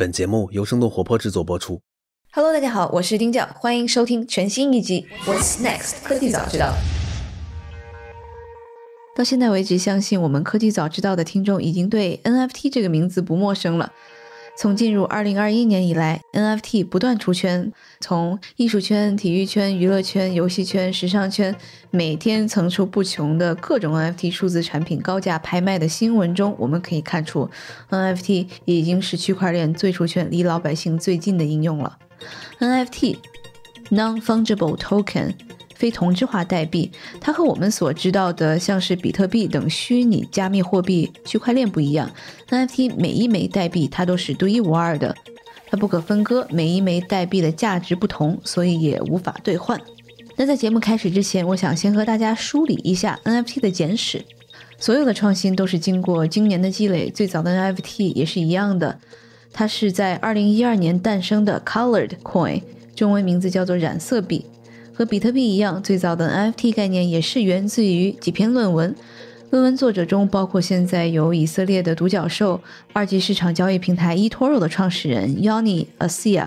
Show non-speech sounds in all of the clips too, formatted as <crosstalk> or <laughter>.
本节目由生动活泼制作播出。Hello，大家好，我是丁教，欢迎收听全新一集《What's Next 科技早知道》。到现在为止，相信我们科技早知道的听众已经对 NFT 这个名字不陌生了。从进入2021年以来，NFT 不断出圈，从艺术圈、体育圈、娱乐圈、游戏圈、时尚圈，每天层出不穷的各种 NFT 数字产品高价拍卖的新闻中，我们可以看出，NFT 已经是区块链最出圈、离老百姓最近的应用了。NFT（Non-Fungible Token） 非同质化代币，它和我们所知道的像是比特币等虚拟加密货币区块链不一样。NFT 每一枚代币它都是独一无二的，它不可分割，每一枚代币的价值不同，所以也无法兑换。那在节目开始之前，我想先和大家梳理一下 NFT 的简史。所有的创新都是经过经年的积累，最早的 NFT 也是一样的。它是在2012年诞生的 Colored Coin，中文名字叫做染色币。和比特币一样，最早的 NFT 概念也是源自于几篇论文。论文作者中包括现在有以色列的独角兽、二级市场交易平台 eToro 的创始人 Yoni Asia、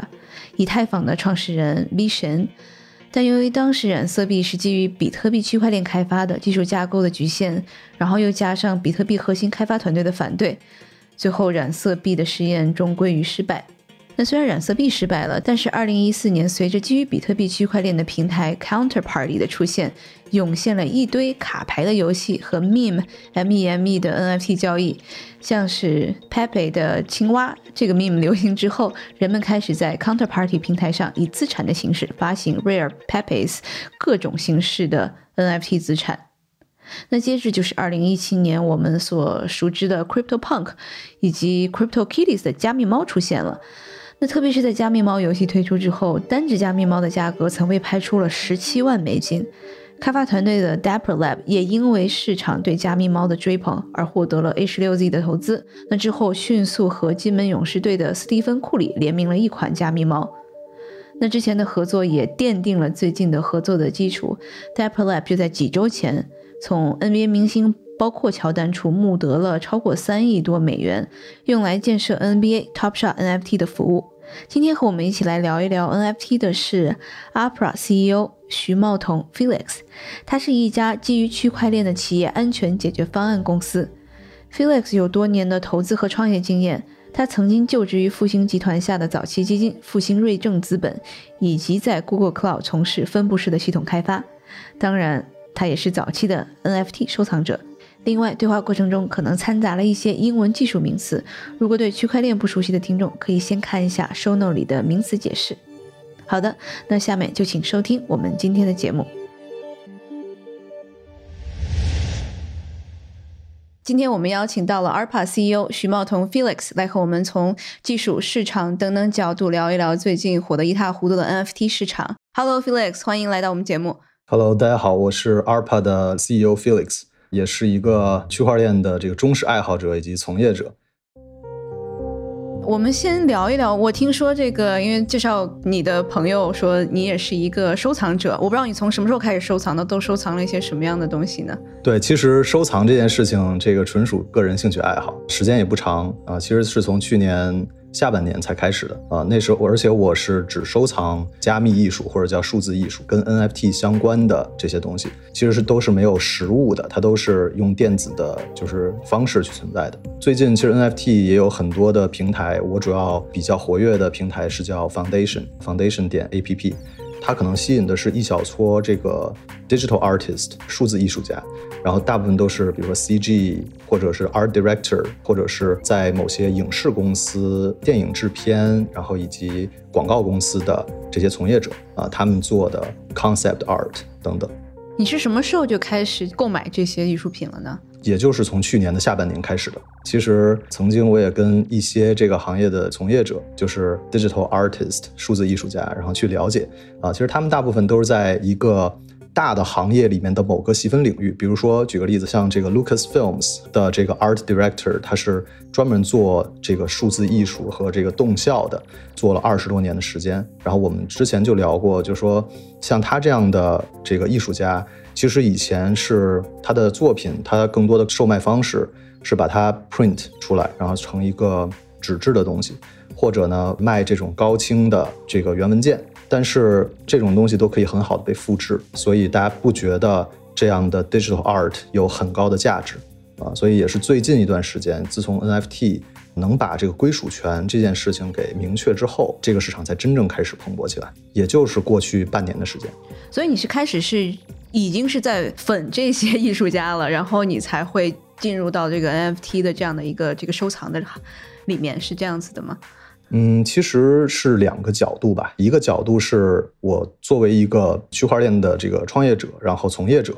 以太坊的创始人 V 神。但由于当时染色币是基于比特币区块链开发的，技术架构的局限，然后又加上比特币核心开发团队的反对，最后染色币的实验终归于失败。那虽然染色币失败了，但是2014年随着基于比特币区块链的平台 Counterparty 的出现，涌现了一堆卡牌的游戏和 Meme M E M E 的 NFT 交易，像是 Pepe 的青蛙这个 Meme 流行之后，人们开始在 Counterparty 平台上以资产的形式发行 Rare Pepes 各种形式的 NFT 资产。那接着就是2017年我们所熟知的 Crypto Punk 以及 Crypto Kitties 的加密猫出现了。那特别是在加密猫游戏推出之后，单只加密猫的价格曾被拍出了十七万美金。开发团队的 Dapper Lab 也因为市场对加密猫的追捧而获得了 A 十六 Z 的投资。那之后迅速和金门勇士队的斯蒂芬库里联名了一款加密猫。那之前的合作也奠定了最近的合作的基础。Dapper Lab 就在几周前从 NBA 明星。包括乔丹处募得了超过三亿多美元，用来建设 NBA Top Shot NFT 的服务。今天和我们一起来聊一聊 NFT 的是 Opera CEO 徐茂彤 Felix，他是一家基于区块链的企业安全解决方案公司。Felix 有多年的投资和创业经验，他曾经就职于复兴集团下的早期基金复兴瑞正资本，以及在 Google Cloud 从事分布式的系统开发。当然，他也是早期的 NFT 收藏者。另外，对话过程中可能掺杂了一些英文技术名词，如果对区块链不熟悉的听众，可以先看一下 show note 里的名词解释。好的，那下面就请收听我们今天的节目。今天我们邀请到了 ARPA CEO 徐茂彤 Felix 来和我们从技术、市场等等角度聊一聊最近火得一塌糊涂的 NFT 市场。Hello Felix，欢迎来到我们节目。Hello，大家好，我是 ARPA 的 CEO Felix。也是一个区块链的这个忠实爱好者以及从业者。我们先聊一聊，我听说这个，因为介绍你的朋友说你也是一个收藏者，我不知道你从什么时候开始收藏的，都收藏了一些什么样的东西呢？对，其实收藏这件事情，这个纯属个人兴趣爱好，时间也不长啊，其实是从去年。下半年才开始的啊，那时候而且我是只收藏加密艺术或者叫数字艺术跟 NFT 相关的这些东西，其实是都是没有实物的，它都是用电子的，就是方式去存在的。最近其实 NFT 也有很多的平台，我主要比较活跃的平台是叫 Foundation Foundation 点 APP，它可能吸引的是一小撮这个 digital artist 数字艺术家。然后大部分都是，比如说 CG 或者是 Art Director，或者是在某些影视公司、电影制片，然后以及广告公司的这些从业者啊，他们做的 Concept Art 等等。你是什么时候就开始购买这些艺术品了呢？也就是从去年的下半年开始的。其实曾经我也跟一些这个行业的从业者，就是 Digital Artist 数字艺术家，然后去了解啊，其实他们大部分都是在一个。大的行业里面的某个细分领域，比如说举个例子，像这个 Lucasfilms 的这个 Art Director，他是专门做这个数字艺术和这个动效的，做了二十多年的时间。然后我们之前就聊过，就说像他这样的这个艺术家，其实以前是他的作品，他更多的售卖方式是把它 print 出来，然后成一个纸质的东西。或者呢卖这种高清的这个原文件，但是这种东西都可以很好的被复制，所以大家不觉得这样的 digital art 有很高的价值啊？所以也是最近一段时间，自从 NFT 能把这个归属权这件事情给明确之后，这个市场才真正开始蓬勃起来，也就是过去半年的时间。所以你是开始是已经是在粉这些艺术家了，然后你才会进入到这个 NFT 的这样的一个这个收藏的里面，是这样子的吗？嗯，其实是两个角度吧。一个角度是我作为一个区块链的这个创业者，然后从业者，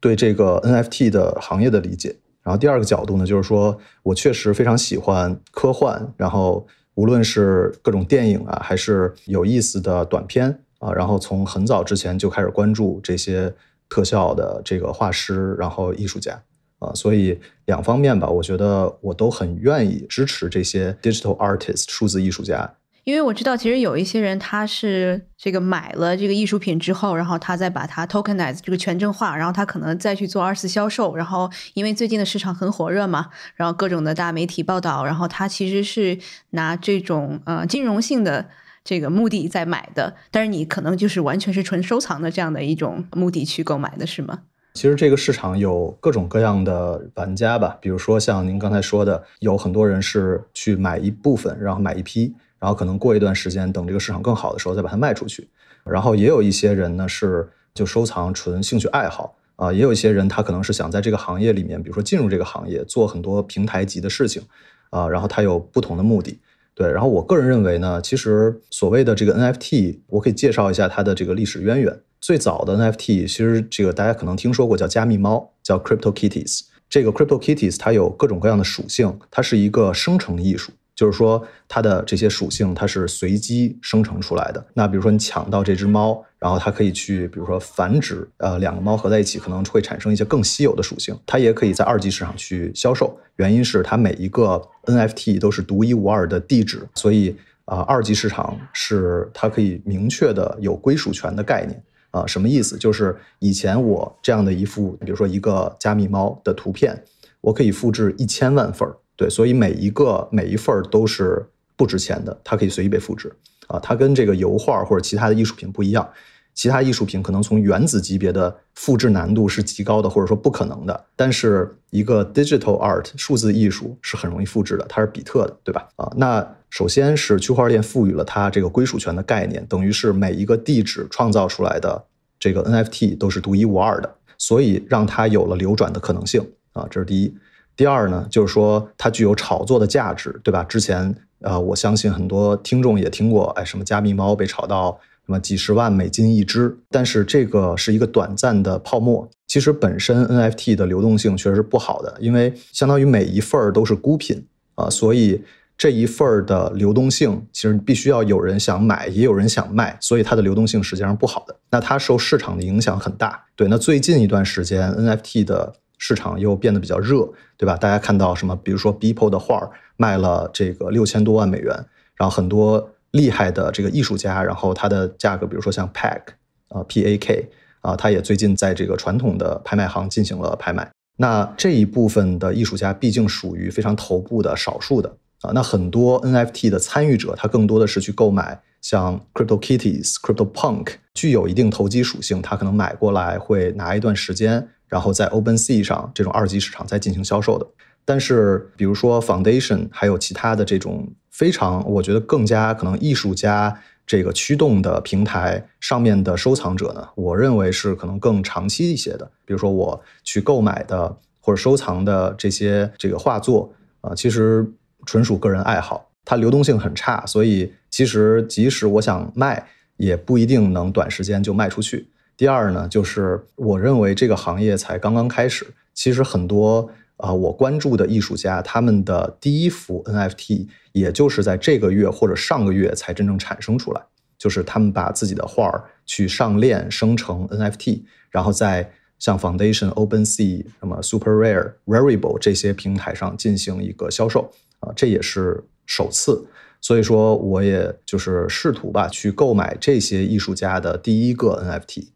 对这个 NFT 的行业的理解。然后第二个角度呢，就是说我确实非常喜欢科幻，然后无论是各种电影啊，还是有意思的短片啊，然后从很早之前就开始关注这些特效的这个画师，然后艺术家。啊，所以两方面吧，我觉得我都很愿意支持这些 digital artist 数字艺术家，因为我知道其实有一些人他是这个买了这个艺术品之后，然后他再把它 tokenize 这个权证化，然后他可能再去做二次销售，然后因为最近的市场很火热嘛，然后各种的大媒体报道，然后他其实是拿这种呃金融性的这个目的在买的，但是你可能就是完全是纯收藏的这样的一种目的去购买的是吗？其实这个市场有各种各样的玩家吧，比如说像您刚才说的，有很多人是去买一部分，然后买一批，然后可能过一段时间，等这个市场更好的时候再把它卖出去。然后也有一些人呢是就收藏纯兴趣爱好啊，也有一些人他可能是想在这个行业里面，比如说进入这个行业做很多平台级的事情啊，然后他有不同的目的。对，然后我个人认为呢，其实所谓的这个 NFT，我可以介绍一下它的这个历史渊源。最早的 NFT，其实这个大家可能听说过，叫加密猫，叫 Crypto Kitties。这个 Crypto Kitties 它有各种各样的属性，它是一个生成艺术。就是说，它的这些属性它是随机生成出来的。那比如说，你抢到这只猫，然后它可以去，比如说繁殖，呃，两个猫合在一起可能会产生一些更稀有的属性。它也可以在二级市场去销售，原因是它每一个 NFT 都是独一无二的地址，所以啊，二级市场是它可以明确的有归属权的概念啊。什么意思？就是以前我这样的一幅，比如说一个加密猫的图片，我可以复制一千万份儿。对，所以每一个每一份儿都是不值钱的，它可以随意被复制啊。它跟这个油画或者其他的艺术品不一样，其他艺术品可能从原子级别的复制难度是极高的，或者说不可能的。但是一个 digital art 数字艺术是很容易复制的，它是比特的，对吧？啊，那首先是区块链赋予了它这个归属权的概念，等于是每一个地址创造出来的这个 NFT 都是独一无二的，所以让它有了流转的可能性啊，这是第一。第二呢，就是说它具有炒作的价值，对吧？之前呃，我相信很多听众也听过，哎，什么加密猫被炒到什么几十万美金一只，但是这个是一个短暂的泡沫。其实本身 NFT 的流动性确实是不好的，因为相当于每一份儿都是孤品啊，所以这一份儿的流动性其实必须要有人想买，也有人想卖，所以它的流动性实际上不好的。那它受市场的影响很大。对，那最近一段时间 NFT 的。市场又变得比较热，对吧？大家看到什么？比如说 Beeple 的画儿卖了这个六千多万美元，然后很多厉害的这个艺术家，然后它的价格，比如说像 Pack 啊 P A K 啊，他也最近在这个传统的拍卖行进行了拍卖。那这一部分的艺术家毕竟属于非常头部的少数的啊，那很多 NFT 的参与者，他更多的是去购买像 Crypto Kitties、Crypto Punk，具有一定投机属性，他可能买过来会拿一段时间。然后在 OpenSea 上这种二级市场再进行销售的，但是比如说 Foundation 还有其他的这种非常，我觉得更加可能艺术家这个驱动的平台上面的收藏者呢，我认为是可能更长期一些的。比如说我去购买的或者收藏的这些这个画作啊，其实纯属个人爱好，它流动性很差，所以其实即使我想卖，也不一定能短时间就卖出去。第二呢，就是我认为这个行业才刚刚开始。其实很多啊，我关注的艺术家，他们的第一幅 NFT，也就是在这个月或者上个月才真正产生出来。就是他们把自己的画儿去上链生成 NFT，然后在像 Foundation、OpenSea、什么 Super Rare、Rarible 这些平台上进行一个销售啊，这也是首次。所以说，我也就是试图吧，去购买这些艺术家的第一个 NFT。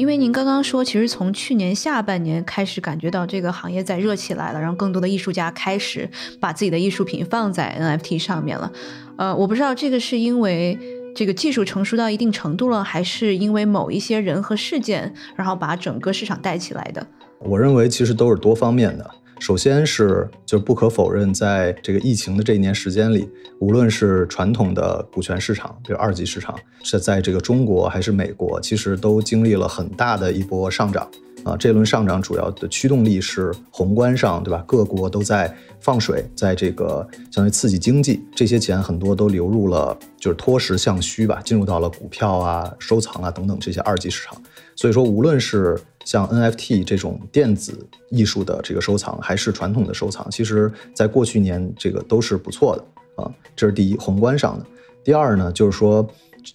因为您刚刚说，其实从去年下半年开始感觉到这个行业在热起来了，然后更多的艺术家开始把自己的艺术品放在 NFT 上面了。呃，我不知道这个是因为这个技术成熟到一定程度了，还是因为某一些人和事件，然后把整个市场带起来的。我认为其实都是多方面的。首先是，就是不可否认，在这个疫情的这一年时间里，无论是传统的股权市场，比如二级市场，是在这个中国还是美国，其实都经历了很大的一波上涨。啊，这轮上涨主要的驱动力是宏观上，对吧？各国都在放水，在这个相当于刺激经济，这些钱很多都流入了，就是脱实向虚吧，进入到了股票啊、收藏啊等等这些二级市场。所以说，无论是像 NFT 这种电子艺术的这个收藏，还是传统的收藏，其实在过去年这个都是不错的啊。这是第一，宏观上的。第二呢，就是说，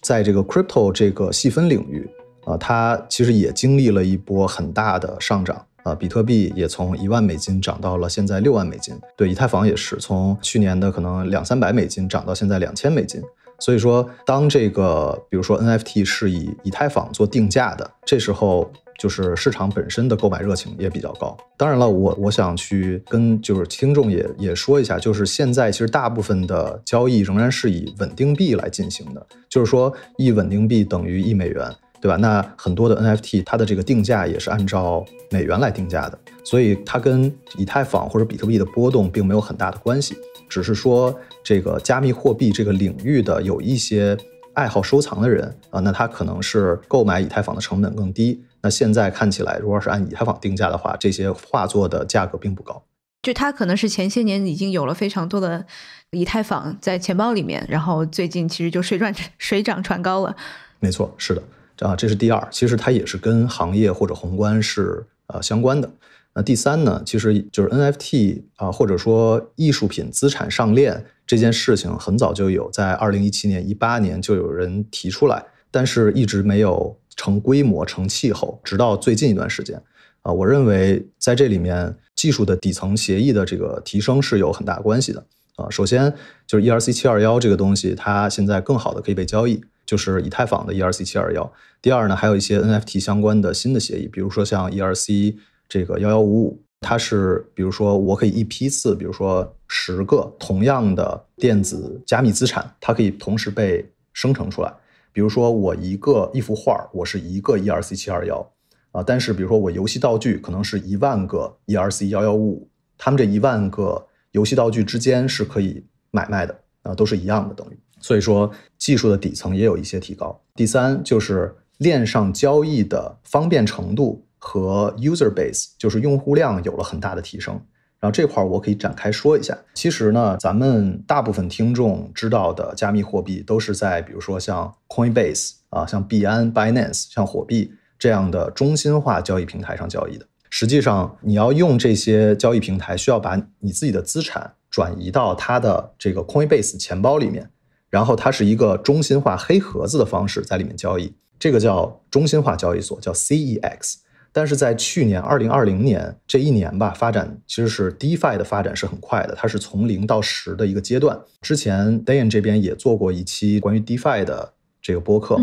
在这个 crypto 这个细分领域啊，它其实也经历了一波很大的上涨啊。比特币也从一万美金涨到了现在六万美金，对，以太坊也是从去年的可能两三百美金涨到现在两千美金。所以说，当这个比如说 NFT 是以以太坊做定价的，这时候。就是市场本身的购买热情也比较高。当然了，我我想去跟就是听众也也说一下，就是现在其实大部分的交易仍然是以稳定币来进行的，就是说一稳定币等于一美元，对吧？那很多的 NFT 它的这个定价也是按照美元来定价的，所以它跟以太坊或者比特币的波动并没有很大的关系，只是说这个加密货币这个领域的有一些爱好收藏的人啊，那他可能是购买以太坊的成本更低。那现在看起来，如果是按以太坊定价的话，这些画作的价格并不高。就它可能是前些年已经有了非常多的以太坊在钱包里面，然后最近其实就水涨水涨船高了。没错，是的，啊，这是第二，其实它也是跟行业或者宏观是呃相关的。那第三呢，其实就是 NFT 啊，或者说艺术品资产上链这件事情，很早就有，在二零一七年、一八年就有人提出来，但是一直没有。成规模、成气候，直到最近一段时间，啊，我认为在这里面技术的底层协议的这个提升是有很大关系的，啊，首先就是 ERC 七二幺这个东西，它现在更好的可以被交易，就是以太坊的 ERC 七二幺。第二呢，还有一些 NFT 相关的新的协议，比如说像 ERC 这个幺幺五五，它是比如说我可以一批次，比如说十个同样的电子加密资产，它可以同时被生成出来。比如说我一个一幅画，我是一个 ERC 七二幺啊，但是比如说我游戏道具可能是一万个 ERC 幺幺五五，他们这一万个游戏道具之间是可以买卖的啊，都是一样的等于。所以说技术的底层也有一些提高。第三就是链上交易的方便程度和 user base，就是用户量有了很大的提升。然后这块儿我可以展开说一下。其实呢，咱们大部分听众知道的加密货币都是在比如说像 Coinbase 啊、像币安、Binance、像火币这样的中心化交易平台上交易的。实际上，你要用这些交易平台，需要把你自己的资产转移到它的这个 Coinbase 钱包里面，然后它是一个中心化黑盒子的方式在里面交易，这个叫中心化交易所，叫 CEX。但是在去年二零二零年这一年吧，发展其实是 DeFi 的发展是很快的，它是从零到十的一个阶段。之前 Dan 这边也做过一期关于 DeFi 的这个播客，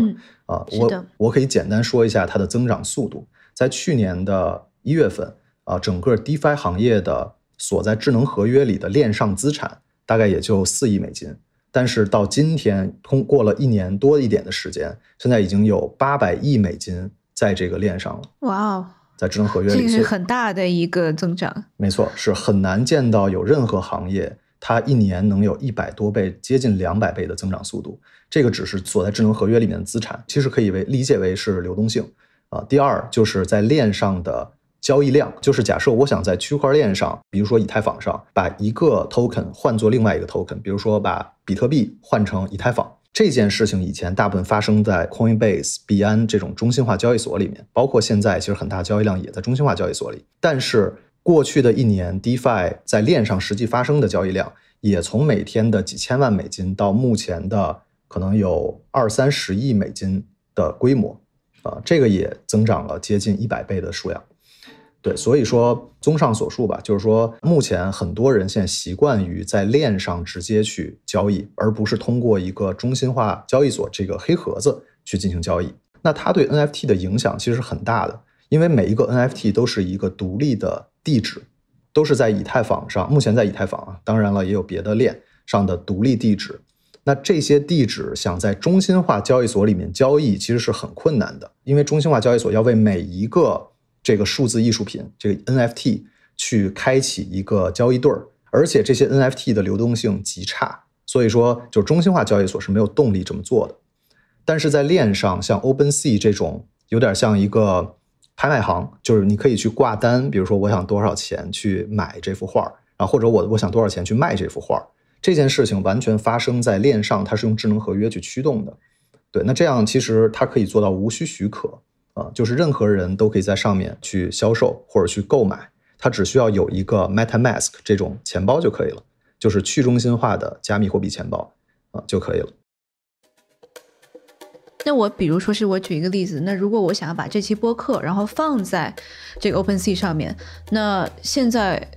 啊，我我可以简单说一下它的增长速度。在去年的一月份，啊，整个 DeFi 行业的所在智能合约里的链上资产大概也就四亿美金，但是到今天通过了一年多一点的时间，现在已经有八百亿美金。在这个链上了，哇哦，在智能合约里，这是很大的一个增长。没错，是很难见到有任何行业它一年能有一百多倍、接近两百倍的增长速度。这个只是锁在智能合约里面的资产，其实可以为理解为是流动性啊。第二，就是在链上的交易量，就是假设我想在区块链上，比如说以太坊上，把一个 token 换作另外一个 token，比如说把比特币换成以太坊。这件事情以前大部分发生在 Coinbase、币安这种中心化交易所里面，包括现在其实很大交易量也在中心化交易所里。但是过去的一年，DeFi 在链上实际发生的交易量也从每天的几千万美金到目前的可能有二三十亿美金的规模，啊，这个也增长了接近一百倍的数量。对，所以说，综上所述吧，就是说，目前很多人现在习惯于在链上直接去交易，而不是通过一个中心化交易所这个黑盒子去进行交易。那它对 NFT 的影响其实很大的，因为每一个 NFT 都是一个独立的地址，都是在以太坊上，目前在以太坊啊，当然了，也有别的链上的独立地址。那这些地址想在中心化交易所里面交易，其实是很困难的，因为中心化交易所要为每一个这个数字艺术品这个 NFT 去开启一个交易对儿，而且这些 NFT 的流动性极差，所以说就中心化交易所是没有动力这么做的。但是在链上，像 OpenSea 这种有点像一个拍卖行，就是你可以去挂单，比如说我想多少钱去买这幅画，然后或者我我想多少钱去卖这幅画。这件事情完全发生在链上，它是用智能合约去驱动的。对，那这样其实它可以做到无需许可啊，就是任何人都可以在上面去销售或者去购买，它只需要有一个 MetaMask 这种钱包就可以了，就是去中心化的加密货币钱包啊就可以了。那我比如说是我举一个例子，那如果我想要把这期播客然后放在这个 OpenSea 上面，那现在。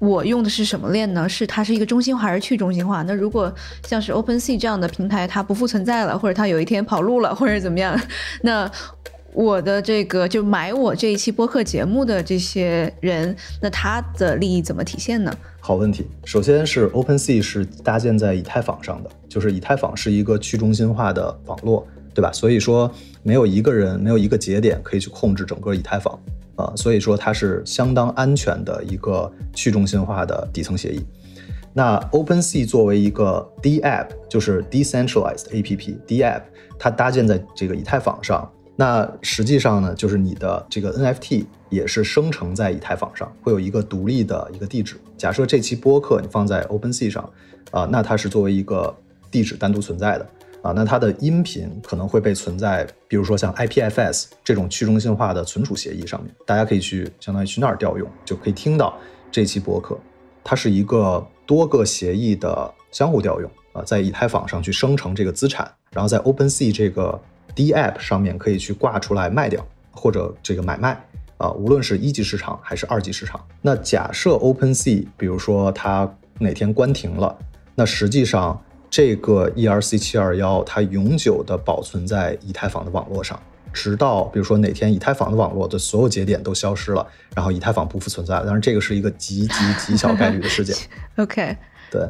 我用的是什么链呢？是它是一个中心化还是去中心化？那如果像是 OpenSea 这样的平台，它不复存在了，或者它有一天跑路了，或者怎么样，那我的这个就买我这一期播客节目的这些人，那他的利益怎么体现呢？好问题。首先是 OpenSea 是搭建在以太坊上的，就是以太坊是一个去中心化的网络，对吧？所以说没有一个人，没有一个节点可以去控制整个以太坊。啊，所以说它是相当安全的一个去中心化的底层协议。那 OpenSea 作为一个 DApp，就是 Decentralized App，DApp，它搭建在这个以太坊上。那实际上呢，就是你的这个 NFT 也是生成在以太坊上，会有一个独立的一个地址。假设这期播客你放在 OpenSea 上，啊，那它是作为一个地址单独存在的。啊，那它的音频可能会被存在，比如说像 IPFS 这种去中心化的存储协议上面，大家可以去相当于去那儿调用，就可以听到这期播客。它是一个多个协议的相互调用啊，在以太坊上去生成这个资产，然后在 OpenSea 这个 DApp 上面可以去挂出来卖掉或者这个买卖啊，无论是一级市场还是二级市场。那假设 OpenSea 比如说它哪天关停了，那实际上。这个 ERC 七二幺，它永久的保存在以太坊的网络上，直到比如说哪天以太坊的网络的所有节点都消失了，然后以太坊不复存在了。当然，这个是一个极极极小概率的事件。<laughs> OK，对，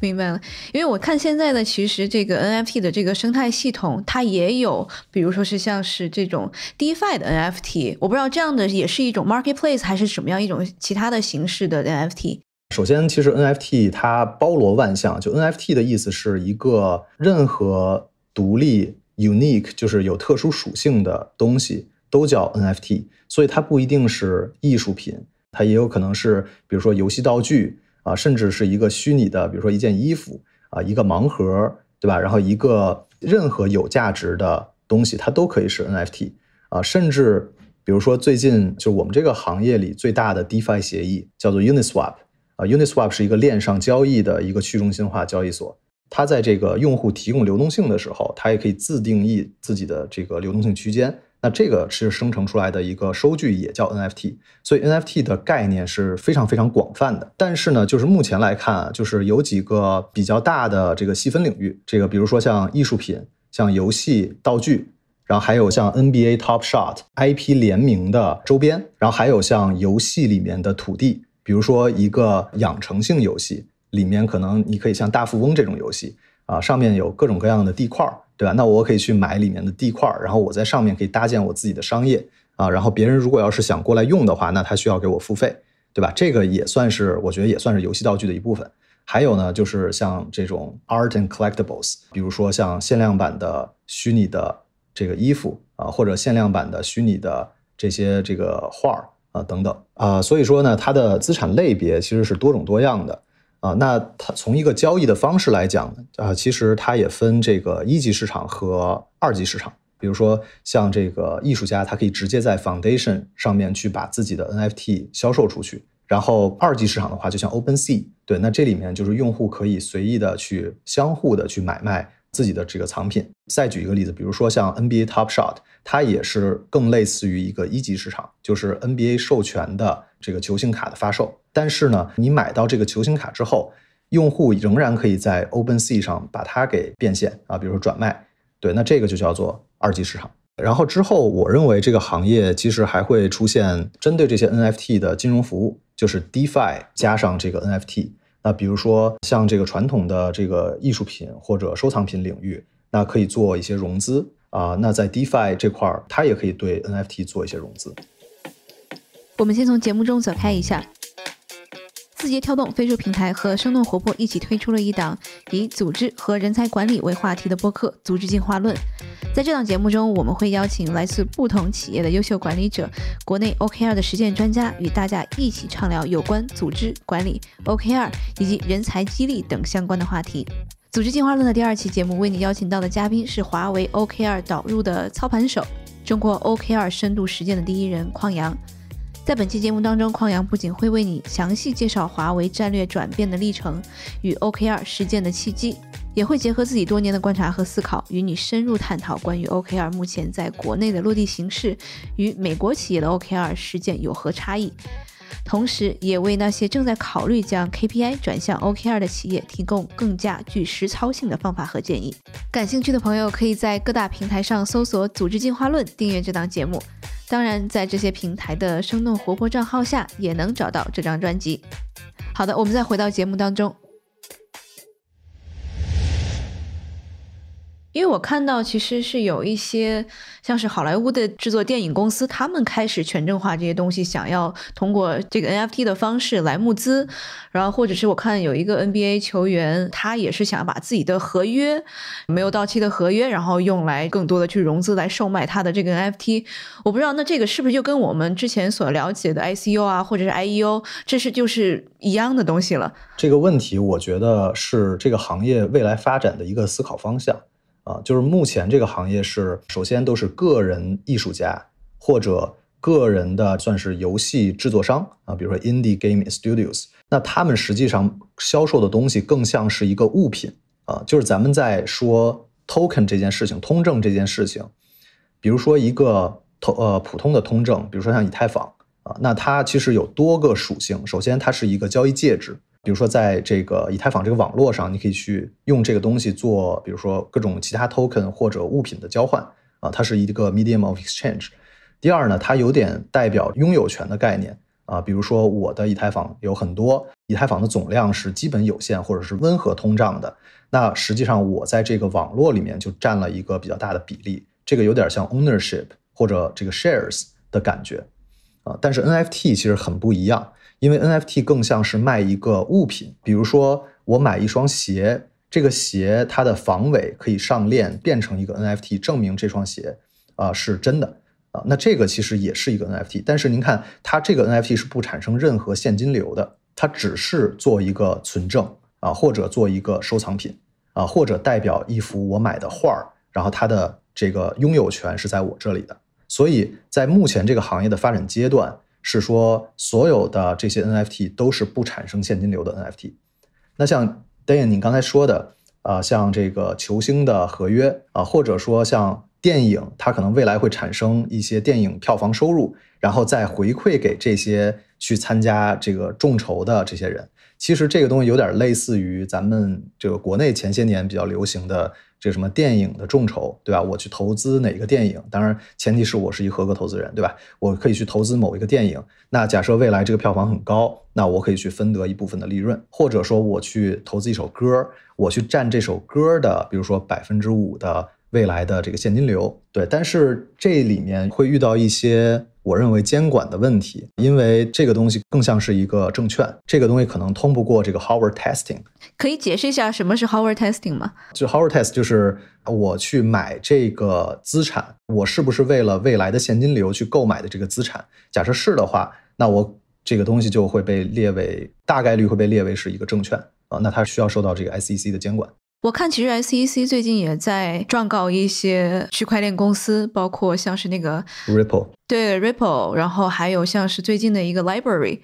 明白了。因为我看现在的其实这个 NFT 的这个生态系统，它也有，比如说是像是这种 DeFi 的 NFT，我不知道这样的也是一种 Marketplace 还是什么样一种其他的形式的 NFT。首先，其实 NFT 它包罗万象。就 NFT 的意思是一个任何独立、unique，就是有特殊属性的东西都叫 NFT。所以它不一定是艺术品，它也有可能是，比如说游戏道具啊，甚至是一个虚拟的，比如说一件衣服啊，一个盲盒，对吧？然后一个任何有价值的东西，它都可以是 NFT 啊。甚至比如说最近就我们这个行业里最大的 DeFi 协议叫做 Uniswap。啊，Uniswap 是一个链上交易的一个去中心化交易所，它在这个用户提供流动性的时候，它也可以自定义自己的这个流动性区间。那这个是生成出来的一个收据，也叫 NFT。所以 NFT 的概念是非常非常广泛的。但是呢，就是目前来看啊，就是有几个比较大的这个细分领域，这个比如说像艺术品、像游戏道具，然后还有像 NBA Top Shot IP 联名的周边，然后还有像游戏里面的土地。比如说一个养成性游戏里面，可能你可以像大富翁这种游戏啊，上面有各种各样的地块，对吧？那我可以去买里面的地块，然后我在上面可以搭建我自己的商业啊。然后别人如果要是想过来用的话，那他需要给我付费，对吧？这个也算是我觉得也算是游戏道具的一部分。还有呢，就是像这种 art and collectibles，比如说像限量版的虚拟的这个衣服啊，或者限量版的虚拟的这些这个画儿。啊，等等啊，所以说呢，它的资产类别其实是多种多样的啊。那它从一个交易的方式来讲，啊，其实它也分这个一级市场和二级市场。比如说像这个艺术家，他可以直接在 Foundation 上面去把自己的 NFT 销售出去。然后二级市场的话，就像 OpenSea，对，那这里面就是用户可以随意的去相互的去买卖。自己的这个藏品。再举一个例子，比如说像 NBA Top Shot，它也是更类似于一个一级市场，就是 NBA 授权的这个球星卡的发售。但是呢，你买到这个球星卡之后，用户仍然可以在 OpenSea 上把它给变现啊，比如说转卖。对，那这个就叫做二级市场。然后之后，我认为这个行业其实还会出现针对这些 NFT 的金融服务，就是 DeFi 加上这个 NFT。那比如说像这个传统的这个艺术品或者收藏品领域，那可以做一些融资啊。那在 DeFi 这块儿，它也可以对 NFT 做一些融资。我们先从节目中走开一下。字节跳动、飞书平台和生动活泼一起推出了一档以组织和人才管理为话题的播客《组织进化论》。在这档节目中，我们会邀请来自不同企业的优秀管理者、国内 OKR 的实践专家，与大家一起畅聊有关组织管理、OKR 以及人才激励等相关的话题。《组织进化论》的第二期节目为你邀请到的嘉宾是华为 OKR 导入的操盘手，中国 OKR 深度实践的第一人匡阳。在本期节目当中，匡阳不仅会为你详细介绍华为战略转变的历程与 OKR 实践的契机，也会结合自己多年的观察和思考，与你深入探讨关于 OKR 目前在国内的落地形势与美国企业的 OKR 实践有何差异。同时，也为那些正在考虑将 KPI 转向 OKR 的企业提供更加具实操性的方法和建议。感兴趣的朋友可以在各大平台上搜索“组织进化论”，订阅这档节目。当然，在这些平台的生动活泼账号下，也能找到这张专辑。好的，我们再回到节目当中。因为我看到，其实是有一些像是好莱坞的制作电影公司，他们开始权证化这些东西，想要通过这个 NFT 的方式来募资。然后，或者是我看有一个 NBA 球员，他也是想要把自己的合约没有到期的合约，然后用来更多的去融资来售卖他的这个 NFT。我不知道，那这个是不是就跟我们之前所了解的 ICO 啊，或者是 IEO，这是就是一样的东西了？这个问题，我觉得是这个行业未来发展的一个思考方向。啊，就是目前这个行业是首先都是个人艺术家或者个人的算是游戏制作商啊，比如说 indie game studios，那他们实际上销售的东西更像是一个物品啊，就是咱们在说 token 这件事情，通证这件事情，比如说一个通呃普通的通证，比如说像以太坊啊，那它其实有多个属性，首先它是一个交易介质。比如说，在这个以太坊这个网络上，你可以去用这个东西做，比如说各种其他 token 或者物品的交换啊，它是一个 medium of exchange。第二呢，它有点代表拥有权的概念啊，比如说我的以太坊有很多，以太坊的总量是基本有限或者是温和通胀的，那实际上我在这个网络里面就占了一个比较大的比例，这个有点像 ownership 或者这个 shares 的感觉啊，但是 NFT 其实很不一样。因为 NFT 更像是卖一个物品，比如说我买一双鞋，这个鞋它的防伪可以上链变成一个 NFT，证明这双鞋啊是真的啊。那这个其实也是一个 NFT，但是您看它这个 NFT 是不产生任何现金流的，它只是做一个存证啊，或者做一个收藏品啊，或者代表一幅我买的画儿，然后它的这个拥有权是在我这里的。所以在目前这个行业的发展阶段。是说所有的这些 NFT 都是不产生现金流的 NFT。那像 Dan 你刚才说的啊，像这个球星的合约啊，或者说像电影，它可能未来会产生一些电影票房收入，然后再回馈给这些去参加这个众筹的这些人。其实这个东西有点类似于咱们这个国内前些年比较流行的。这个什么电影的众筹，对吧？我去投资哪个电影？当然，前提是我是一合格投资人，对吧？我可以去投资某一个电影。那假设未来这个票房很高，那我可以去分得一部分的利润，或者说我去投资一首歌，我去占这首歌的，比如说百分之五的未来的这个现金流。对，但是这里面会遇到一些。我认为监管的问题，因为这个东西更像是一个证券，这个东西可能通不过这个 Howard Testing。可以解释一下什么是 Howard Testing 吗？就 Howard Test 就是我去买这个资产，我是不是为了未来的现金流去购买的这个资产？假设是的话，那我这个东西就会被列为大概率会被列为是一个证券啊，那它需要受到这个 SEC 的监管。我看其实 SEC 最近也在状告一些区块链公司，包括像是那个 Ripple，对 Ripple，然后还有像是最近的一个 Library，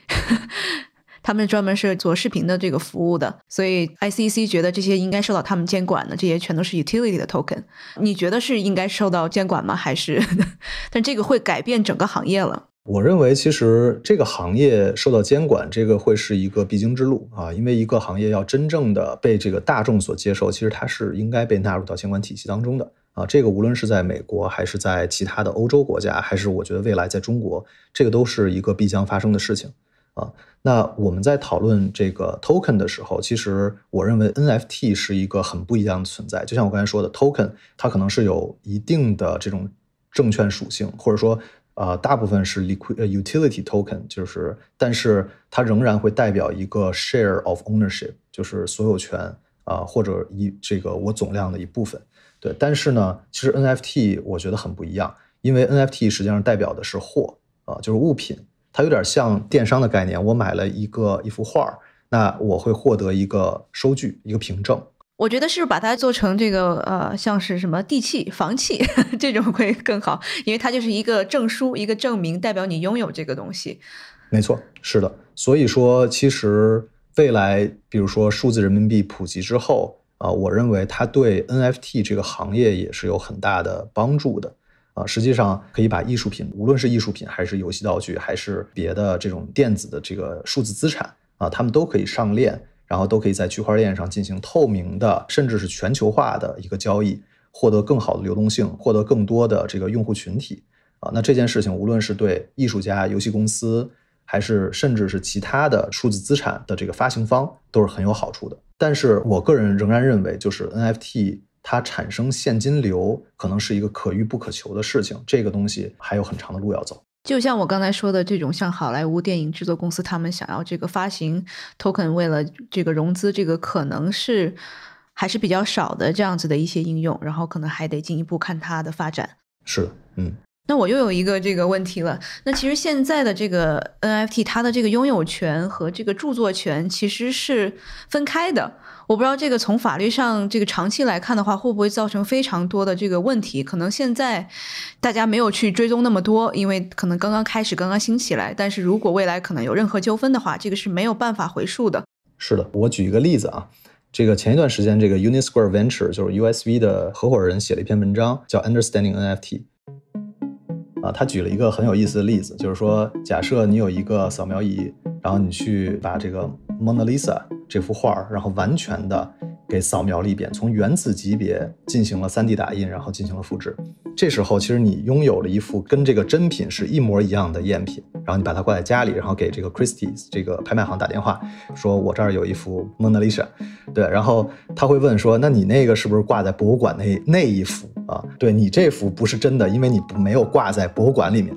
<laughs> 他们专门是做视频的这个服务的，所以 SEC 觉得这些应该受到他们监管的，这些全都是 utility 的 token。你觉得是应该受到监管吗？还是？<laughs> 但这个会改变整个行业了。我认为，其实这个行业受到监管，这个会是一个必经之路啊。因为一个行业要真正的被这个大众所接受，其实它是应该被纳入到监管体系当中的啊，这个无论是在美国还是在其他的欧洲国家，还是我觉得未来在中国，这个都是一个必将发生的事情啊。那我们在讨论这个 token 的时候，其实我认为 NFT 是一个很不一样的存在。就像我刚才说的，token 它可能是有一定的这种证券属性，或者说呃大部分是 liquid utility token，就是但是它仍然会代表一个 share of ownership，就是所有权啊或者一这个我总量的一部分。对，但是呢，其实 NFT 我觉得很不一样，因为 NFT 实际上代表的是货啊，就是物品，它有点像电商的概念。我买了一个一幅画，那我会获得一个收据，一个凭证。我觉得是不是把它做成这个呃，像是什么地契、房契 <laughs> 这种会更好，因为它就是一个证书，一个证明，代表你拥有这个东西。没错，是的。所以说，其实未来，比如说数字人民币普及之后。啊，我认为它对 NFT 这个行业也是有很大的帮助的。啊，实际上可以把艺术品，无论是艺术品还是游戏道具，还是别的这种电子的这个数字资产啊，它们都可以上链，然后都可以在区块链上进行透明的，甚至是全球化的一个交易，获得更好的流动性，获得更多的这个用户群体。啊，那这件事情无论是对艺术家、游戏公司，还是甚至是其他的数字资产的这个发行方，都是很有好处的。但是我个人仍然认为，就是 NFT 它产生现金流可能是一个可遇不可求的事情，这个东西还有很长的路要走。就像我刚才说的，这种像好莱坞电影制作公司，他们想要这个发行 token，为了这个融资，这个可能是还是比较少的这样子的一些应用，然后可能还得进一步看它的发展。是，嗯。那我又有一个这个问题了。那其实现在的这个 NFT，它的这个拥有权和这个著作权其实是分开的。我不知道这个从法律上这个长期来看的话，会不会造成非常多的这个问题？可能现在大家没有去追踪那么多，因为可能刚刚开始，刚刚兴起来。但是如果未来可能有任何纠纷的话，这个是没有办法回溯的。是的，我举一个例子啊，这个前一段时间，这个 Unisquare Venture 就是 USV 的合伙人写了一篇文章，叫 Understanding NFT。啊，他举了一个很有意思的例子，就是说，假设你有一个扫描仪，然后你去把这个蒙娜丽莎这幅画，然后完全的给扫描了一遍，从原子级别进行了 3D 打印，然后进行了复制。这时候，其实你拥有了一幅跟这个真品是一模一样的赝品，然后你把它挂在家里，然后给这个 Christie's 这个拍卖行打电话，说我这儿有一幅蒙娜丽莎，对，然后他会问说，那你那个是不是挂在博物馆那那一幅啊？对你这幅不是真的，因为你没有挂在博物馆里面。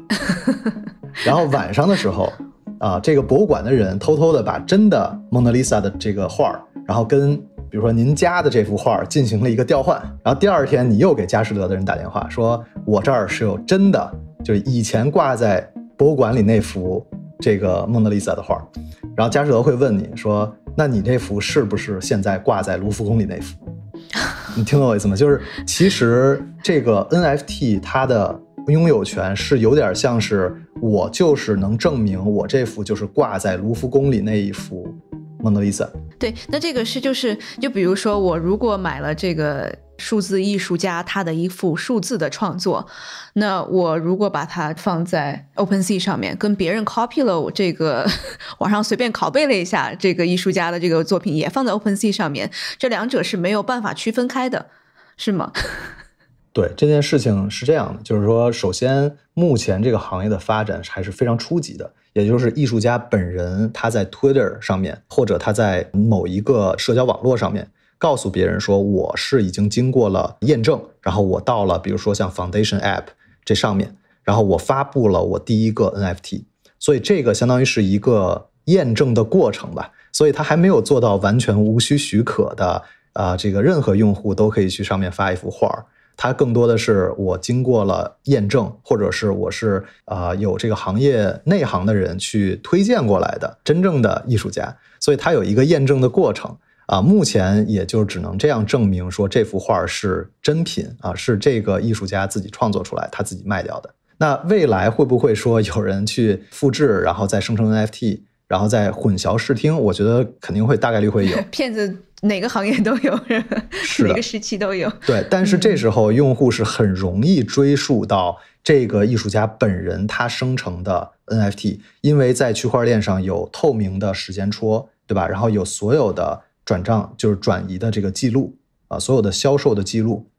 <laughs> 然后晚上的时候，啊，这个博物馆的人偷偷的把真的蒙娜丽莎的这个画儿，然后跟。比如说您家的这幅画进行了一个调换，然后第二天你又给佳士得的人打电话，说我这儿是有真的，就是以前挂在博物馆里那幅这个蒙娜丽莎的画儿，然后佳士得会问你说，那你这幅是不是现在挂在卢浮宫里那幅？你听懂我意思吗？就是其实这个 NFT 它的拥有权是有点像是我就是能证明我这幅就是挂在卢浮宫里那一幅。蒙娜丽莎，对，那这个是就是，就比如说我如果买了这个数字艺术家他的一幅数字的创作，那我如果把它放在 OpenSea 上面，跟别人 copy 了我这个 <laughs> 网上随便拷贝了一下这个艺术家的这个作品，也放在 OpenSea 上面，这两者是没有办法区分开的，是吗？对这件事情是这样的，就是说，首先目前这个行业的发展还是非常初级的。也就是艺术家本人，他在 Twitter 上面，或者他在某一个社交网络上面，告诉别人说我是已经经过了验证，然后我到了，比如说像 Foundation App 这上面，然后我发布了我第一个 NFT，所以这个相当于是一个验证的过程吧，所以他还没有做到完全无需许可的啊，这个任何用户都可以去上面发一幅画。它更多的是我经过了验证，或者是我是啊有这个行业内行的人去推荐过来的真正的艺术家，所以它有一个验证的过程啊。目前也就只能这样证明说这幅画是真品啊，是这个艺术家自己创作出来，他自己卖掉的。那未来会不会说有人去复制，然后再生成 NFT，然后再混淆视听？我觉得肯定会，大概率会有 <laughs> 骗子。哪个行业都有，是哪个时期都有。对，但是这时候用户是很容易追溯到这个艺术家本人他生成的 NFT，因为在区块链上有透明的时间戳，对吧？然后有所有的转账就是转移的这个记录啊，所有的销售的记录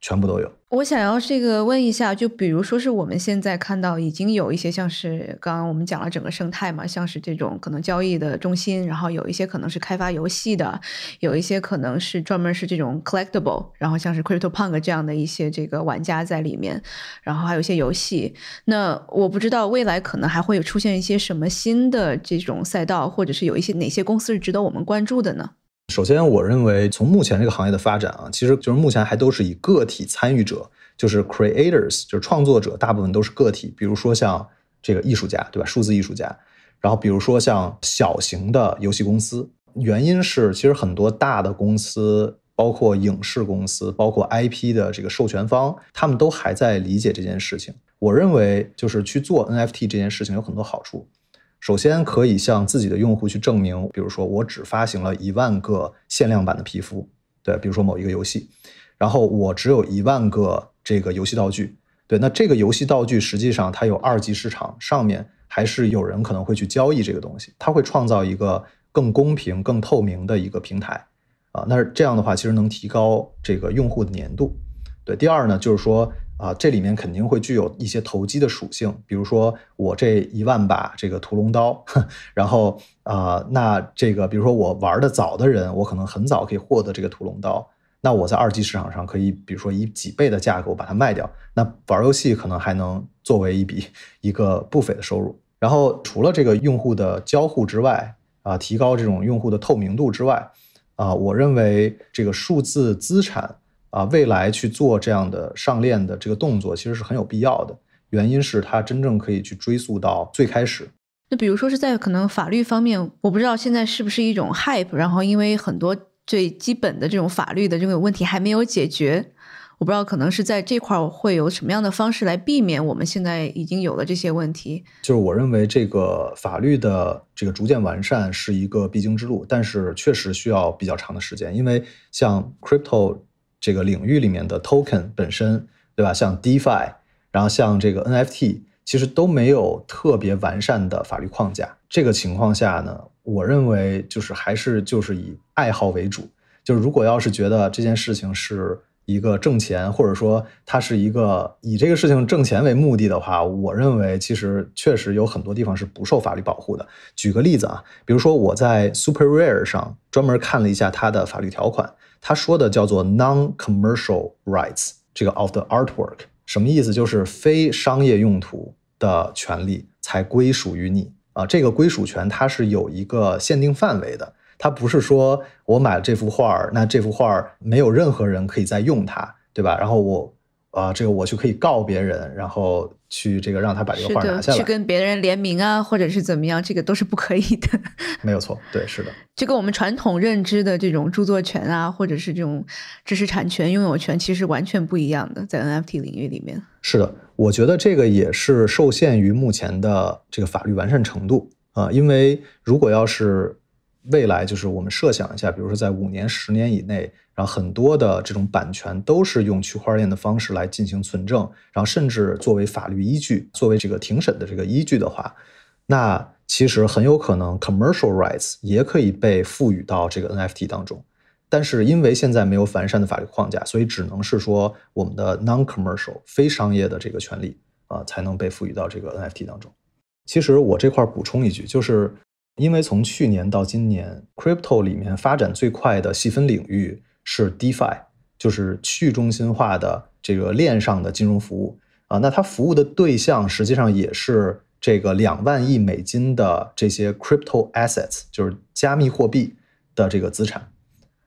全部都有。我想要这个问一下，就比如说是我们现在看到已经有一些像是刚刚我们讲了整个生态嘛，像是这种可能交易的中心，然后有一些可能是开发游戏的，有一些可能是专门是这种 collectible，然后像是 Crypto Punk 这样的一些这个玩家在里面，然后还有一些游戏。那我不知道未来可能还会有出现一些什么新的这种赛道，或者是有一些哪些公司是值得我们关注的呢？首先，我认为从目前这个行业的发展啊，其实就是目前还都是以个体参与者，就是 creators，就是创作者，大部分都是个体。比如说像这个艺术家，对吧？数字艺术家。然后比如说像小型的游戏公司，原因是其实很多大的公司，包括影视公司，包括 IP 的这个授权方，他们都还在理解这件事情。我认为就是去做 NFT 这件事情有很多好处。首先可以向自己的用户去证明，比如说我只发行了一万个限量版的皮肤，对，比如说某一个游戏，然后我只有一万个这个游戏道具，对，那这个游戏道具实际上它有二级市场，上面还是有人可能会去交易这个东西，它会创造一个更公平、更透明的一个平台，啊，那这样的话其实能提高这个用户的粘度，对。第二呢，就是说。啊，这里面肯定会具有一些投机的属性，比如说我这一万把这个屠龙刀，然后啊，那这个比如说我玩的早的人，我可能很早可以获得这个屠龙刀，那我在二级市场上可以，比如说以几倍的价格我把它卖掉，那玩游戏可能还能作为一笔一个不菲的收入。然后除了这个用户的交互之外，啊，提高这种用户的透明度之外，啊，我认为这个数字资产。啊，未来去做这样的上链的这个动作，其实是很有必要的。原因是它真正可以去追溯到最开始。那比如说是在可能法律方面，我不知道现在是不是一种 hype，然后因为很多最基本的这种法律的这个问题还没有解决，我不知道可能是在这块会有什么样的方式来避免我们现在已经有了这些问题。就是我认为这个法律的这个逐渐完善是一个必经之路，但是确实需要比较长的时间，因为像 crypto。这个领域里面的 token 本身，对吧？像 DeFi，然后像这个 NFT，其实都没有特别完善的法律框架。这个情况下呢，我认为就是还是就是以爱好为主。就是如果要是觉得这件事情是一个挣钱，或者说它是一个以这个事情挣钱为目的的话，我认为其实确实有很多地方是不受法律保护的。举个例子啊，比如说我在 Super Rare 上专门看了一下它的法律条款。他说的叫做 non-commercial rights，这个 of the artwork 什么意思？就是非商业用途的权利才归属于你啊。这个归属权它是有一个限定范围的，它不是说我买了这幅画儿，那这幅画儿没有任何人可以再用它，对吧？然后我。啊，这个我就可以告别人，然后去这个让他把这个画拿下来，去跟别人联名啊，或者是怎么样，这个都是不可以的。<laughs> 没有错，对，是的。这跟我们传统认知的这种著作权啊，或者是这种知识产权拥有权，其实完全不一样的，在 NFT 领域里面。是的，我觉得这个也是受限于目前的这个法律完善程度啊，因为如果要是未来，就是我们设想一下，比如说在五年、十年以内。然后很多的这种版权都是用区块链的方式来进行存证，然后甚至作为法律依据，作为这个庭审的这个依据的话，那其实很有可能 commercial rights 也可以被赋予到这个 NFT 当中。但是因为现在没有完善的法律框架，所以只能是说我们的 non-commercial 非商业的这个权利啊才能被赋予到这个 NFT 当中。其实我这块补充一句，就是因为从去年到今年，crypto 里面发展最快的细分领域。是 DeFi，就是去中心化的这个链上的金融服务啊。那它服务的对象实际上也是这个两万亿美金的这些 crypto assets，就是加密货币的这个资产。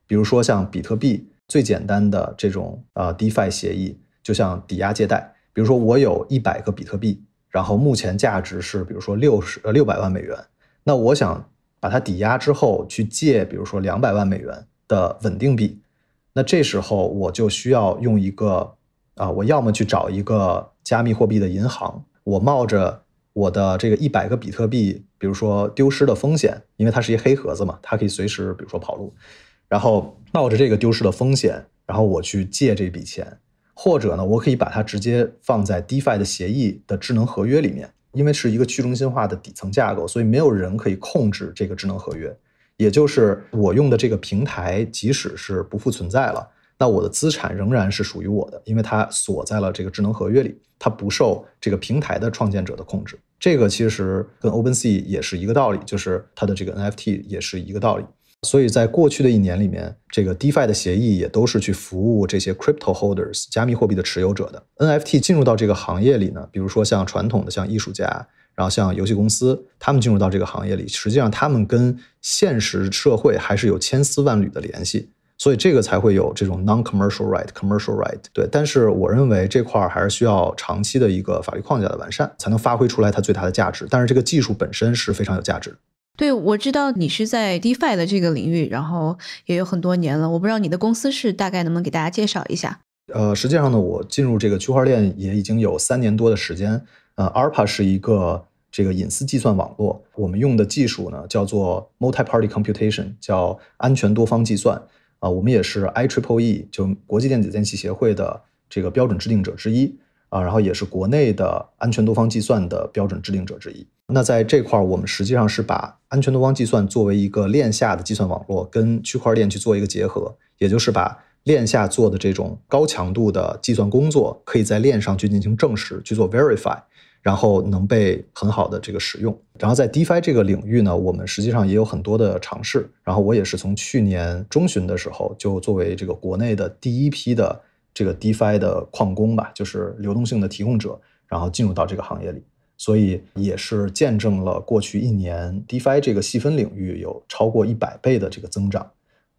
比如说像比特币，最简单的这种呃 DeFi 协议，就像抵押借贷。比如说我有一百个比特币，然后目前价值是比如说六十呃六百万美元，那我想把它抵押之后去借，比如说两百万美元的稳定币。那这时候我就需要用一个啊，我要么去找一个加密货币的银行，我冒着我的这个一百个比特币，比如说丢失的风险，因为它是一黑盒子嘛，它可以随时比如说跑路，然后冒着这个丢失的风险，然后我去借这笔钱，或者呢，我可以把它直接放在 DeFi 的协议的智能合约里面，因为是一个去中心化的底层架构，所以没有人可以控制这个智能合约。也就是我用的这个平台，即使是不复存在了，那我的资产仍然是属于我的，因为它锁在了这个智能合约里，它不受这个平台的创建者的控制。这个其实跟 OpenSea 也是一个道理，就是它的这个 NFT 也是一个道理。所以在过去的一年里面，这个 DeFi 的协议也都是去服务这些 Crypto Holders 加密货币的持有者的。NFT 进入到这个行业里呢，比如说像传统的像艺术家，然后像游戏公司，他们进入到这个行业里，实际上他们跟现实社会还是有千丝万缕的联系。所以这个才会有这种 non-commercial right、commercial right。对，但是我认为这块儿还是需要长期的一个法律框架的完善，才能发挥出来它最大的价值。但是这个技术本身是非常有价值的。对，我知道你是在 DeFi 的这个领域，然后也有很多年了。我不知道你的公司是大概能不能给大家介绍一下？呃，实际上呢，我进入这个区块链也已经有三年多的时间。呃，ARPA 是一个这个隐私计算网络，我们用的技术呢叫做 multi-party computation，叫安全多方计算。啊，我们也是 IEEE 就国际电子电器协会的这个标准制定者之一啊，然后也是国内的安全多方计算的标准制定者之一。那在这块儿，我们实际上是把安全多方计算作为一个链下的计算网络，跟区块链去做一个结合，也就是把链下做的这种高强度的计算工作，可以在链上去进行证实，去做 verify。然后能被很好的这个使用，然后在 DeFi 这个领域呢，我们实际上也有很多的尝试。然后我也是从去年中旬的时候，就作为这个国内的第一批的这个 DeFi 的矿工吧，就是流动性的提供者，然后进入到这个行业里，所以也是见证了过去一年 DeFi 这个细分领域有超过一百倍的这个增长。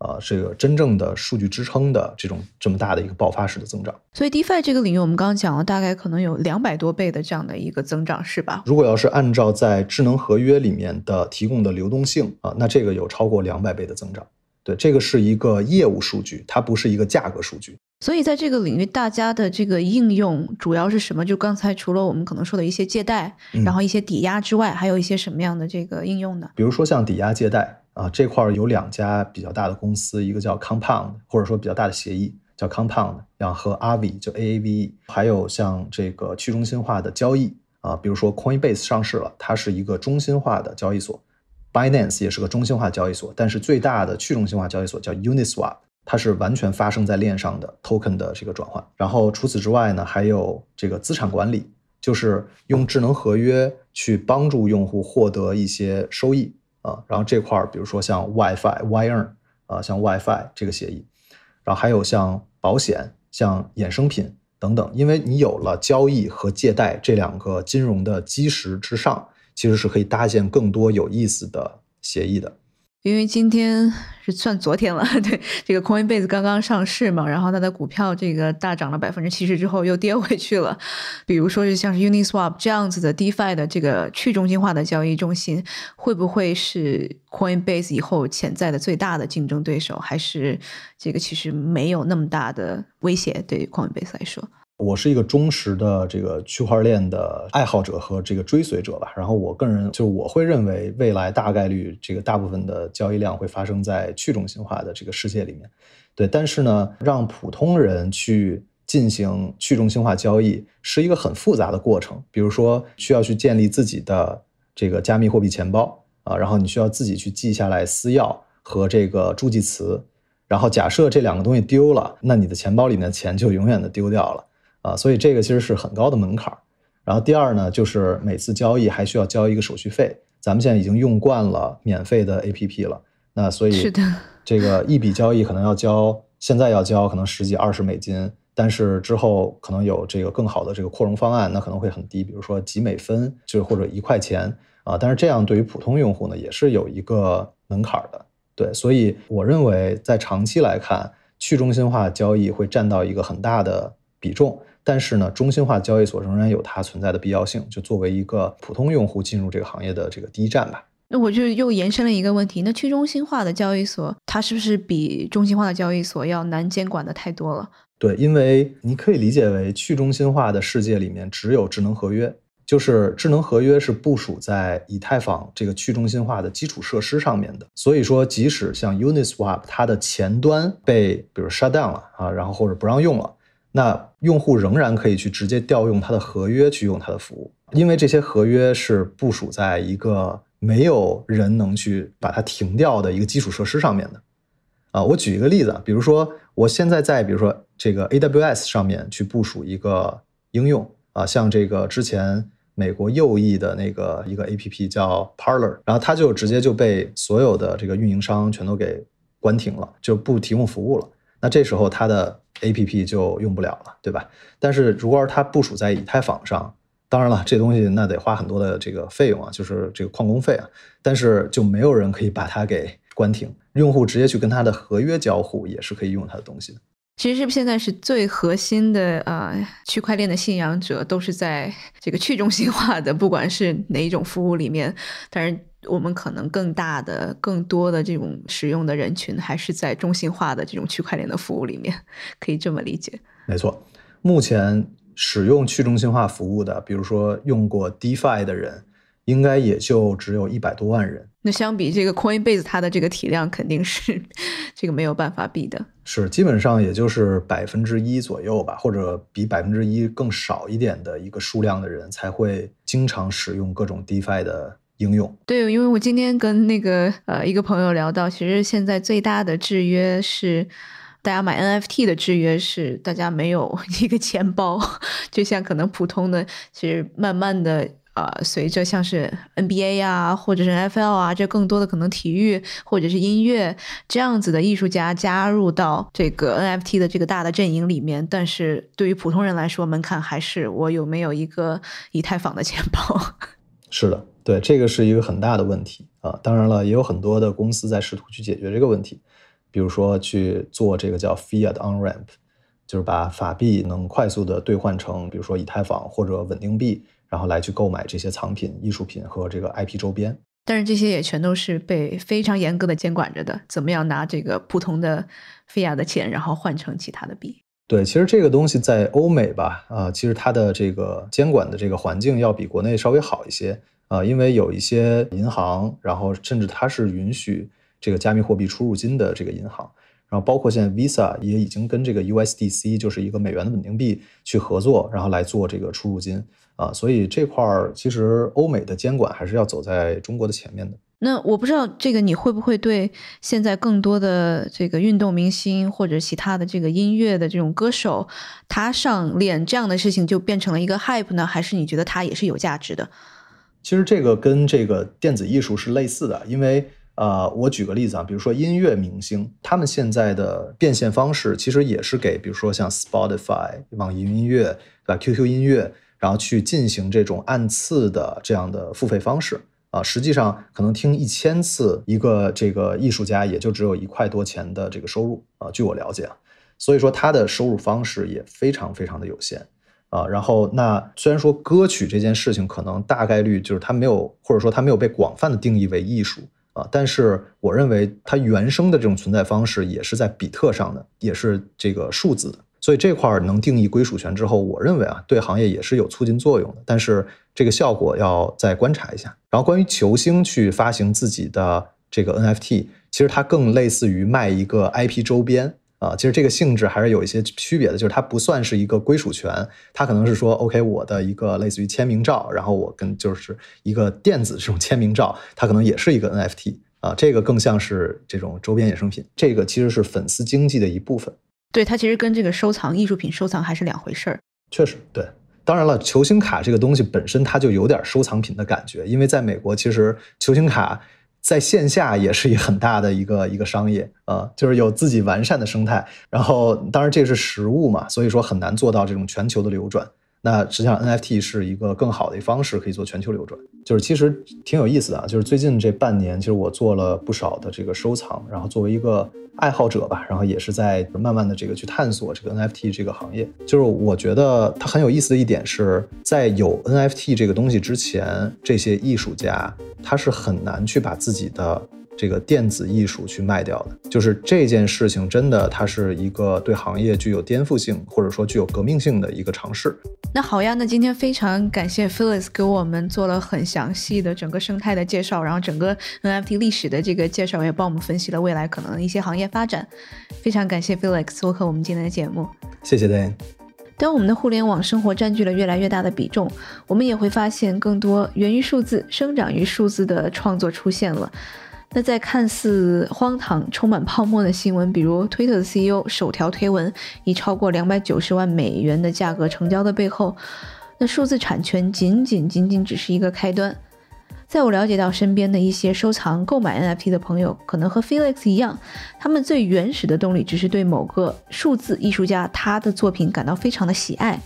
啊，这个真正的数据支撑的这种这么大的一个爆发式的增长，所以 DeFi 这个领域，我们刚刚讲了，大概可能有两百多倍的这样的一个增长，是吧？如果要是按照在智能合约里面的提供的流动性啊，那这个有超过两百倍的增长。对，这个是一个业务数据，它不是一个价格数据。所以在这个领域，大家的这个应用主要是什么？就刚才除了我们可能说的一些借贷，然后一些抵押之外，还有一些什么样的这个应用呢？比如说像抵押借贷。啊，这块儿有两家比较大的公司，一个叫 Compound，或者说比较大的协议叫 Compound，然后和 Aave 就 A A V E，还有像这个去中心化的交易啊，比如说 Coinbase 上市了，它是一个中心化的交易所，Binance 也是个中心化交易所，但是最大的去中心化交易所叫 Uniswap，它是完全发生在链上的 token 的这个转换。然后除此之外呢，还有这个资产管理，就是用智能合约去帮助用户获得一些收益。啊，然后这块儿，比如说像 WiFi、Wire，啊，像 WiFi 这个协议，然后还有像保险、像衍生品等等，因为你有了交易和借贷这两个金融的基石之上，其实是可以搭建更多有意思的协议的。因为今天是算昨天了，<laughs> 对这个 Coinbase 刚刚上市嘛，然后它的股票这个大涨了百分之七十之后又跌回去了。比如说是像是 Uniswap 这样子的 DeFi 的这个去中心化的交易中心，会不会是 Coinbase 以后潜在的最大的竞争对手？还是这个其实没有那么大的威胁对于 Coinbase 来说？我是一个忠实的这个区块链的爱好者和这个追随者吧。然后我个人就我会认为，未来大概率这个大部分的交易量会发生在去中心化的这个世界里面。对，但是呢，让普通人去进行去中心化交易是一个很复杂的过程。比如说，需要去建立自己的这个加密货币钱包啊，然后你需要自己去记下来私钥和这个助记词。然后假设这两个东西丢了，那你的钱包里面的钱就永远的丢掉了。啊，所以这个其实是很高的门槛儿。然后第二呢，就是每次交易还需要交一个手续费。咱们现在已经用惯了免费的 APP 了，那所以是的，<laughs> 这个一笔交易可能要交，现在要交可能十几二十美金，但是之后可能有这个更好的这个扩容方案，那可能会很低，比如说几美分，就是或者一块钱啊。但是这样对于普通用户呢，也是有一个门槛的。对，所以我认为在长期来看，去中心化交易会占到一个很大的比重。但是呢，中心化交易所仍然有它存在的必要性，就作为一个普通用户进入这个行业的这个第一站吧。那我就又延伸了一个问题：那去中心化的交易所，它是不是比中心化的交易所要难监管的太多了？对，因为你可以理解为去中心化的世界里面只有智能合约，就是智能合约是部署在以太坊这个去中心化的基础设施上面的。所以说，即使像 Uniswap 它的前端被比如 shut down 了啊，然后或者不让用了。那用户仍然可以去直接调用它的合约去用它的服务，因为这些合约是部署在一个没有人能去把它停掉的一个基础设施上面的，啊。我举一个例子啊，比如说我现在在比如说这个 AWS 上面去部署一个应用啊，像这个之前美国右翼的那个一个 APP 叫 Parler，然后它就直接就被所有的这个运营商全都给关停了，就不提供服务了。那这时候它的 APP 就用不了了，对吧？但是如果是它部署在以太坊上，当然了，这东西那得花很多的这个费用啊，就是这个矿工费啊。但是就没有人可以把它给关停，用户直接去跟它的合约交互也是可以用它的东西的。其实是现在是最核心的呃区块链的信仰者都是在这个去中心化的，不管是哪一种服务里面。但是我们可能更大的、更多的这种使用的人群还是在中心化的这种区块链的服务里面，可以这么理解。没错，目前。使用去中心化服务的，比如说用过 DeFi 的人，应该也就只有一百多万人。那相比这个 Coinbase，它的这个体量肯定是这个没有办法比的。是，基本上也就是百分之一左右吧，或者比百分之一更少一点的一个数量的人才会经常使用各种 DeFi 的应用。对，因为我今天跟那个呃一个朋友聊到，其实现在最大的制约是。大家买 NFT 的制约是，大家没有 <laughs> 一个钱包，<laughs> 就像可能普通的，其实慢慢的啊，随着像是 NBA 啊，或者是 NFL 啊，这更多的可能体育或者是音乐这样子的艺术家加入到这个 NFT 的这个大的阵营里面，但是对于普通人来说，门槛还是我有没有一个以太坊的钱包。<laughs> 是的，对，这个是一个很大的问题啊。当然了，也有很多的公司在试图去解决这个问题。比如说去做这个叫 Fiat on ramp，就是把法币能快速的兑换成，比如说以太坊或者稳定币，然后来去购买这些藏品、艺术品和这个 IP 周边。但是这些也全都是被非常严格的监管着的，怎么样拿这个普通的 Fiat 的钱，然后换成其他的币？对，其实这个东西在欧美吧，啊，其实它的这个监管的这个环境要比国内稍微好一些，啊，因为有一些银行，然后甚至它是允许。这个加密货币出入金的这个银行，然后包括现在 Visa 也已经跟这个 USDC，就是一个美元的稳定币去合作，然后来做这个出入金啊，所以这块儿其实欧美的监管还是要走在中国的前面的。那我不知道这个你会不会对现在更多的这个运动明星或者其他的这个音乐的这种歌手，他上链这样的事情就变成了一个 hype 呢？还是你觉得它也是有价值的？其实这个跟这个电子艺术是类似的，因为。呃，我举个例子啊，比如说音乐明星，他们现在的变现方式其实也是给，比如说像 Spotify、网易云音乐、对吧？QQ 音乐，然后去进行这种按次的这样的付费方式啊。实际上，可能听一千次一个这个艺术家，也就只有一块多钱的这个收入啊。据我了解啊，所以说他的收入方式也非常非常的有限啊。然后，那虽然说歌曲这件事情可能大概率就是它没有，或者说它没有被广泛的定义为艺术。啊，但是我认为它原生的这种存在方式也是在比特上的，也是这个数字的，所以这块能定义归属权之后，我认为啊，对行业也是有促进作用的。但是这个效果要再观察一下。然后关于球星去发行自己的这个 NFT，其实它更类似于卖一个 IP 周边。啊，其实这个性质还是有一些区别的，就是它不算是一个归属权，它可能是说，OK，我的一个类似于签名照，然后我跟就是一个电子这种签名照，它可能也是一个 NFT 啊，这个更像是这种周边衍生品，这个其实是粉丝经济的一部分。对，它其实跟这个收藏艺术品收藏还是两回事儿。确实，对，当然了，球星卡这个东西本身它就有点收藏品的感觉，因为在美国，其实球星卡。在线下也是一很大的一个一个商业啊，就是有自己完善的生态，然后当然这是实物嘛，所以说很难做到这种全球的流转。那实际上 NFT 是一个更好的方式，可以做全球流转。就是其实挺有意思的啊，就是最近这半年，其实我做了不少的这个收藏，然后作为一个爱好者吧，然后也是在慢慢的这个去探索这个 NFT 这个行业。就是我觉得它很有意思的一点是在有 NFT 这个东西之前，这些艺术家他是很难去把自己的。这个电子艺术去卖掉的，就是这件事情真的，它是一个对行业具有颠覆性或者说具有革命性的一个尝试。那好呀，那今天非常感谢 Felix 给我们做了很详细的整个生态的介绍，然后整个 NFT 历史的这个介绍，也帮我们分析了未来可能的一些行业发展。非常感谢 Felix 做客我们今天的节目。谢谢 Dan。当我们的互联网生活占据了越来越大的比重，我们也会发现更多源于数字、生长于数字的创作出现了。那在看似荒唐、充满泡沫的新闻，比如推特的 CEO 首条推文以超过两百九十万美元的价格成交的背后，那数字产权仅仅仅仅只是一个开端。在我了解到身边的一些收藏、购买 NFT 的朋友，可能和 Felix 一样，他们最原始的动力只是对某个数字艺术家他的作品感到非常的喜爱。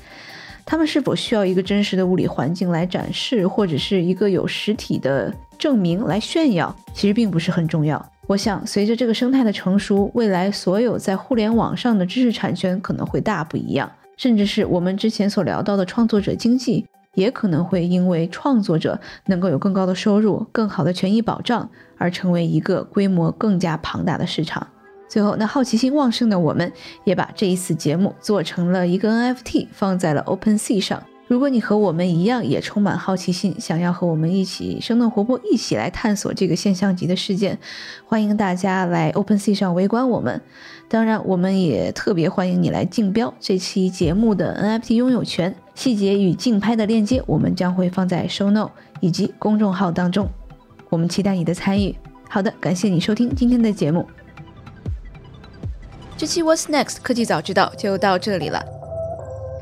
他们是否需要一个真实的物理环境来展示，或者是一个有实体的证明来炫耀，其实并不是很重要。我想，随着这个生态的成熟，未来所有在互联网上的知识产权可能会大不一样，甚至是我们之前所聊到的创作者经济。也可能会因为创作者能够有更高的收入、更好的权益保障，而成为一个规模更加庞大的市场。最后，那好奇心旺盛的我们，也把这一次节目做成了一个 NFT，放在了 OpenSea 上。如果你和我们一样也充满好奇心，想要和我们一起生动活泼，一起来探索这个现象级的事件，欢迎大家来 OpenSea 上围观我们。当然，我们也特别欢迎你来竞标这期节目的 NFT 拥有权，细节与竞拍的链接我们将会放在 Show Note 以及公众号当中。我们期待你的参与。好的，感谢你收听今天的节目。这期 What's Next 科技早知道就到这里了。